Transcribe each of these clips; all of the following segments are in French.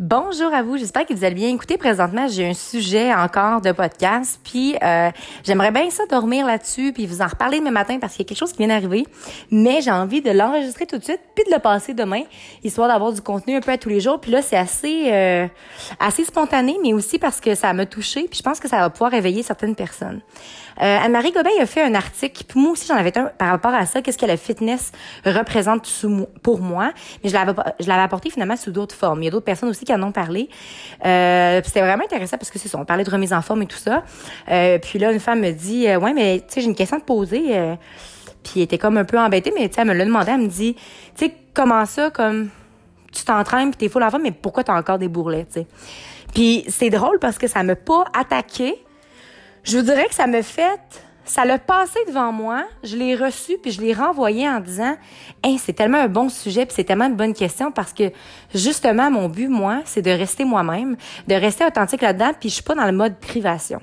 Bonjour à vous, j'espère que vous allez bien. Écoutez, présentement, j'ai un sujet encore de podcast, puis euh, j'aimerais bien ça dormir là-dessus, puis vous en reparler demain matin parce qu'il y a quelque chose qui vient d'arriver, mais j'ai envie de l'enregistrer tout de suite, puis de le passer demain, histoire d'avoir du contenu un peu à tous les jours. Puis là, c'est assez euh, assez spontané, mais aussi parce que ça m'a touché, puis je pense que ça va pouvoir réveiller certaines personnes. Euh, Anne-Marie Gobin a fait un article, puis moi aussi j'en avais un par rapport à ça, qu'est-ce que la fitness représente pour moi, mais je l'avais je l'avais apporté finalement sous d'autres formes. Il y a d'autres personnes aussi qui en ont parlé. Euh, c'était vraiment intéressant parce que c'est ça, on parlait de remise en forme et tout ça. Euh, puis là, une femme me dit, euh, ouais, mais tu sais, j'ai une question à te poser. Puis elle était comme un peu embêtée, mais tu sais, elle me l'a demandé. Elle me dit, tu sais, comment ça, comme tu t'entraînes puis t'es full en forme, mais pourquoi t'as encore des bourrelets, tu sais? Puis c'est drôle parce que ça m'a pas attaqué. Je vous dirais que ça me fait ça l'a passé devant moi, je l'ai reçu puis je l'ai renvoyé en disant hey, c'est tellement un bon sujet puis c'est tellement une bonne question parce que justement mon but moi, c'est de rester moi-même, de rester authentique là-dedans puis je suis pas dans le mode privation.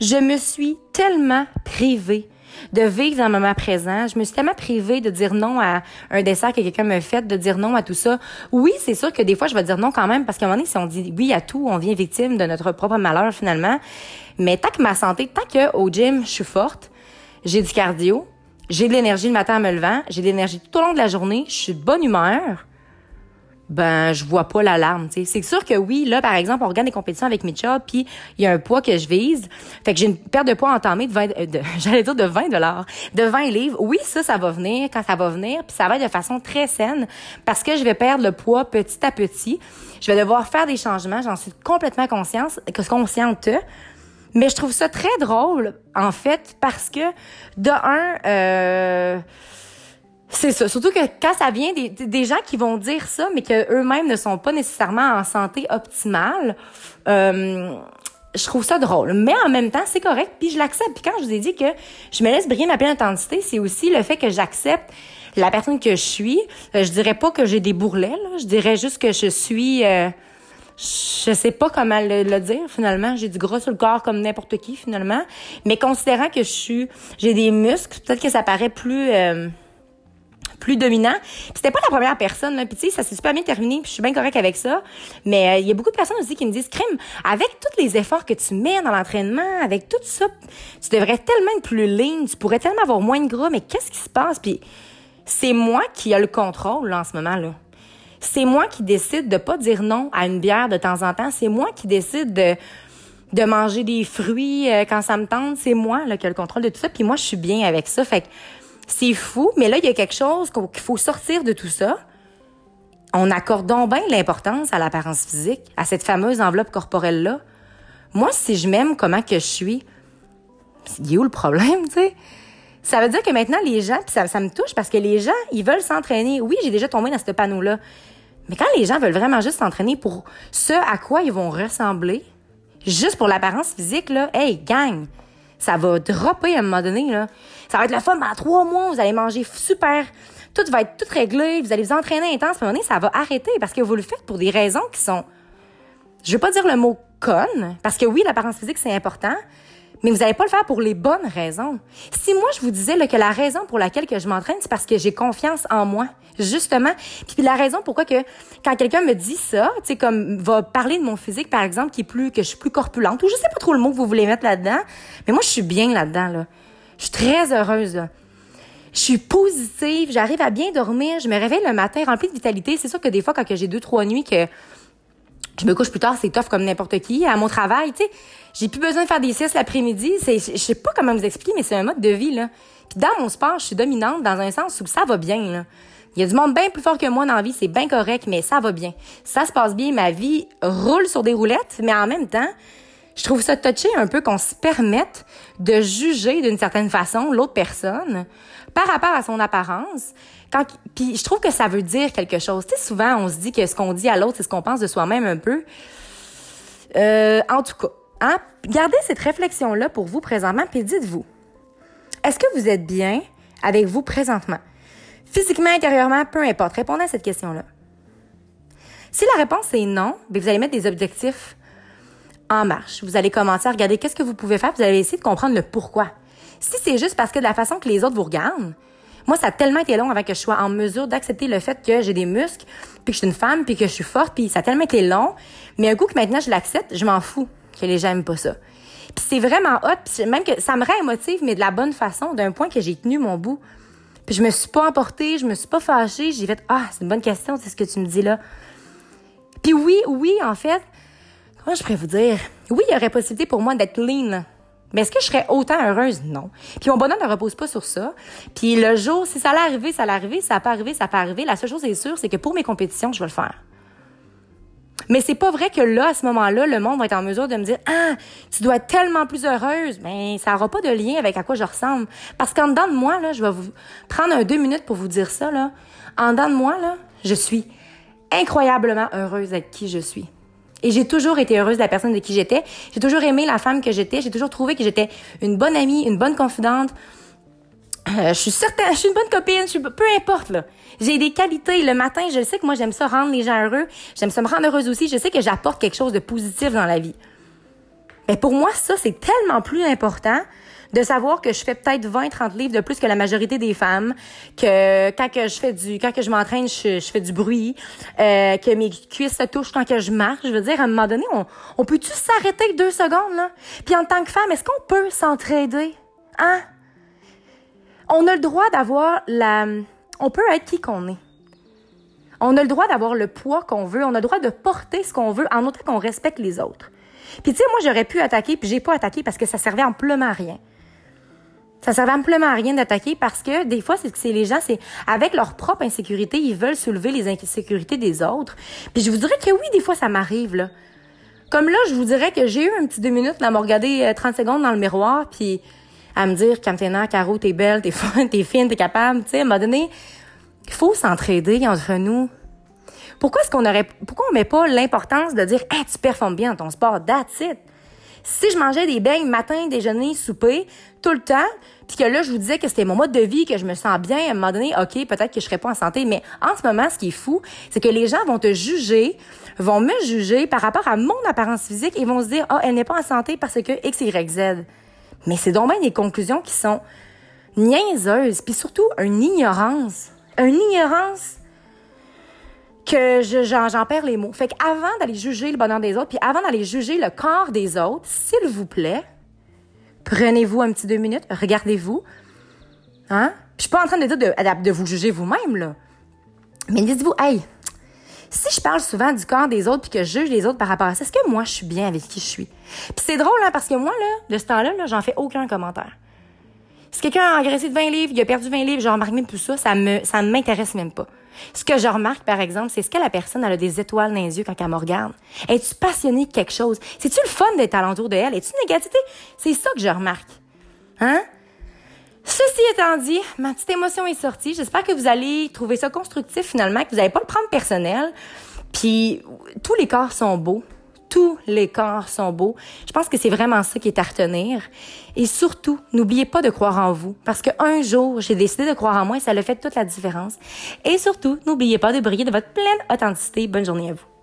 Je me suis tellement privée de vivre dans le moment présent. Je me suis tellement privée de dire non à un dessert que quelqu'un me fait, de dire non à tout ça. Oui, c'est sûr que des fois, je vais dire non quand même, parce qu'à un moment donné, si on dit oui à tout, on vient victime de notre propre malheur finalement. Mais tant que ma santé, tant que au gym, je suis forte, j'ai du cardio, j'ai de l'énergie le matin en me levant, j'ai de l'énergie tout au long de la journée, je suis de bonne humeur, ben je vois pas l'alarme. C'est sûr que oui, là, par exemple, on regarde des compétitions avec Mitchell, puis il y a un poids que je vise. Fait que j'ai une perte de poids entamée de 20, euh, de, j'allais dire de 20 dollars, de 20 livres. Oui, ça, ça va venir quand ça va venir, puis ça va être de façon très saine parce que je vais perdre le poids petit à petit. Je vais devoir faire des changements, j'en suis complètement consciente, consciente. Mais je trouve ça très drôle, en fait, parce que de un, euh, c'est ça. Surtout que quand ça vient des, gens qui vont dire ça, mais que eux-mêmes ne sont pas nécessairement en santé optimale, euh, je trouve ça drôle. Mais en même temps, c'est correct, puis je l'accepte. Puis quand je vous ai dit que je me laisse briller ma pleine intensité, c'est aussi le fait que j'accepte la personne que je suis. Euh, je dirais pas que j'ai des bourrelets, là. je dirais juste que je suis... Euh, je sais pas comment le, dire finalement. J'ai du gros sur le corps comme n'importe qui finalement. Mais considérant que je suis, j'ai des muscles, peut-être que ça paraît plus euh, plus dominant. C'était pas la première personne, là. Puis tu sais, ça s'est super bien terminé, puis je suis bien correct avec ça. Mais euh, il y a beaucoup de personnes aussi qui me disent, crème, avec tous les efforts que tu mets dans l'entraînement, avec tout ça, tu devrais tellement être plus lean, tu pourrais tellement avoir moins de gras. Mais qu'est-ce qui se passe? Puis c'est moi qui a le contrôle là, en ce moment là. C'est moi qui décide de pas dire non à une bière de temps en temps. C'est moi qui décide de de manger des fruits euh, quand ça me tente. C'est moi là, qui a le contrôle de tout ça. Puis moi, je suis bien avec ça. Fait que c'est fou, mais là, il y a quelque chose qu'il faut sortir de tout ça. On accorde donc bien l'importance à l'apparence physique, à cette fameuse enveloppe corporelle-là. Moi, si je m'aime comment que je suis, il est où le problème, tu sais? Ça veut dire que maintenant, les gens, puis ça, ça me touche parce que les gens, ils veulent s'entraîner. Oui, j'ai déjà tombé dans ce panneau-là. Mais quand les gens veulent vraiment juste s'entraîner pour ce à quoi ils vont ressembler, juste pour l'apparence physique, là, hey, gang, ça va dropper à un moment donné, là. Ça va être le fun pendant trois mois, vous allez manger super, tout va être tout réglé, vous allez vous entraîner intense, à un moment donné, ça va arrêter parce que vous le faites pour des raisons qui sont, je veux pas dire le mot conne, parce que oui, l'apparence physique, c'est important, mais vous n'allez pas le faire pour les bonnes raisons. Si moi, je vous disais là, que la raison pour laquelle que je m'entraîne, c'est parce que j'ai confiance en moi, justement. Puis la raison pourquoi que quand quelqu'un me dit ça, tu sais, comme va parler de mon physique, par exemple, qui est plus que je suis plus corpulente, ou je sais pas trop le mot que vous voulez mettre là-dedans, mais moi, je suis bien là-dedans. Là. Je suis très heureuse. Je suis positive, j'arrive à bien dormir, je me réveille le matin remplie de vitalité. C'est sûr que des fois, quand j'ai deux, trois nuits que je me couche plus tard, c'est tough comme n'importe qui. À mon travail, tu sais, j'ai plus besoin de faire des siestes l'après-midi. C'est, je sais pas comment vous expliquer, mais c'est un mode de vie, là. Puis dans mon sport, je suis dominante dans un sens où ça va bien, là. Il y a du monde bien plus fort que moi dans la vie, c'est bien correct, mais ça va bien. Ça se passe bien, ma vie roule sur des roulettes, mais en même temps, je trouve ça touché un peu qu'on se permette de juger d'une certaine façon l'autre personne par rapport à son apparence. Puis je trouve que ça veut dire quelque chose. Tu sais, souvent, on se dit que ce qu'on dit à l'autre, c'est ce qu'on pense de soi-même un peu. Euh, en tout cas, Hein? Gardez cette réflexion-là pour vous présentement, puis dites-vous, est-ce que vous êtes bien avec vous présentement? Physiquement, intérieurement, peu importe. Répondez à cette question-là. Si la réponse est non, bien, vous allez mettre des objectifs en marche. Vous allez commencer à regarder qu'est-ce que vous pouvez faire. Vous allez essayer de comprendre le pourquoi. Si c'est juste parce que de la façon que les autres vous regardent, Moi, ça a tellement été long avant que je sois en mesure d'accepter le fait que j'ai des muscles, puis que je suis une femme, puis que je suis forte, puis ça a tellement été long. Mais un coup que maintenant je l'accepte, je m'en fous que les gens aiment pas ça. Puis c'est vraiment hot, puis même que ça me rend mais de la bonne façon, d'un point que j'ai tenu mon bout. Puis je me suis pas emportée, je me suis pas fâchée, j'ai fait ah, c'est une bonne question, c'est ce que tu me dis là. Puis oui, oui, en fait, comment je pourrais vous dire? Oui, il y aurait possibilité pour moi d'être lean. Mais est-ce que je serais autant heureuse? Non. Puis mon bonheur ne repose pas sur ça. Puis le jour, si ça allait arriver, ça allait arriver. Ça n'a pas arrivé, ça peut arriver. La seule chose est sûre, c'est que pour mes compétitions, je vais le faire. Mais c'est pas vrai que là, à ce moment-là, le monde va être en mesure de me dire Ah, tu dois être tellement plus heureuse. Mais ça n'aura pas de lien avec à quoi je ressemble. Parce qu'en dedans de moi, là, je vais vous prendre deux minutes pour vous dire ça. En dedans de moi, là, je suis incroyablement heureuse avec qui je suis. Et j'ai toujours été heureuse de la personne de qui j'étais. J'ai toujours aimé la femme que j'étais. J'ai toujours trouvé que j'étais une bonne amie, une bonne confidente. Euh, je suis certaine, je suis une bonne copine, je suis, peu importe, là. J'ai des qualités. Le matin, je sais que moi, j'aime ça rendre les gens heureux. J'aime ça me rendre heureuse aussi. Je sais que j'apporte quelque chose de positif dans la vie. Mais pour moi, ça, c'est tellement plus important de savoir que je fais peut-être 20, 30 livres de plus que la majorité des femmes, que quand que je fais du, quand que je m'entraîne, je, fais du bruit, euh, que mes cuisses se touchent quand que je marche. Je veux dire, à un moment donné, on, on peut-tu s'arrêter deux secondes, là? Puis en tant que femme, est-ce qu'on peut s'entraider? Hein? On a le droit d'avoir la, on peut être qui qu'on est. On a le droit d'avoir le poids qu'on veut, on a le droit de porter ce qu'on veut en autant qu'on respecte les autres. Puis tu sais, moi j'aurais pu attaquer, puis j'ai pas attaqué parce que ça servait amplement à rien. Ça servait amplement à rien d'attaquer parce que des fois, c'est que c'est les gens, c'est avec leur propre insécurité, ils veulent soulever les insécurités des autres. Puis je vous dirais que oui, des fois, ça m'arrive, là. Comme là, je vous dirais que j'ai eu un petit deux minutes là, à me regarder 30 euh, secondes dans le miroir, puis à me dire, Camténa, Caro, t'es belle, t'es fine, t'es fine, t'es capable. Tu sais, à un moment donné, il faut s'entraider entre nous. Pourquoi est-ce qu'on aurait, pourquoi on met pas l'importance de dire, hey, tu performes bien dans ton sport, that's it? Si je mangeais des beignes matin, déjeuner, souper, tout le temps, puis que là, je vous disais que c'était mon mode de vie, que je me sens bien, à un moment donné, OK, peut-être que je serais pas en santé, mais en ce moment, ce qui est fou, c'est que les gens vont te juger, vont me juger par rapport à mon apparence physique et vont se dire, ah, oh, elle n'est pas en santé parce que X, Y, Z. Mais c'est donc des conclusions qui sont niaiseuses, puis surtout une ignorance. Une ignorance que j'en perds les mots. Fait qu'avant d'aller juger le bonheur des autres, puis avant d'aller juger le corps des autres, s'il vous plaît, Prenez-vous un petit deux minutes, regardez-vous. Hein? je suis pas en train de de, de vous juger vous-même, là. Mais dites-vous, hey, si je parle souvent du corps des autres puis que je juge les autres par rapport à ça, est-ce que moi, je suis bien avec qui je suis? Puis c'est drôle, hein, parce que moi, là, de ce temps-là, -là, j'en fais aucun commentaire. Si quelqu'un a engraissé de 20 livres, il a perdu 20 livres, je remarque même plus ça, ça ne m'intéresse même pas. Ce que je remarque, par exemple, c'est ce que la personne a des étoiles dans les yeux quand elle me regarde. Es-tu passionnée de quelque chose? C'est-tu le fun d'être alentour de elle? Es-tu négativité? C'est ça que je remarque. Hein? Ceci étant dit, ma petite émotion est sortie. J'espère que vous allez trouver ça constructif finalement, que vous n'allez pas le prendre personnel. Puis tous les corps sont beaux tous les corps sont beaux. Je pense que c'est vraiment ça qui est à retenir. Et surtout, n'oubliez pas de croire en vous, parce qu'un jour, j'ai décidé de croire en moi et ça a fait toute la différence. Et surtout, n'oubliez pas de briller de votre pleine authenticité. Bonne journée à vous.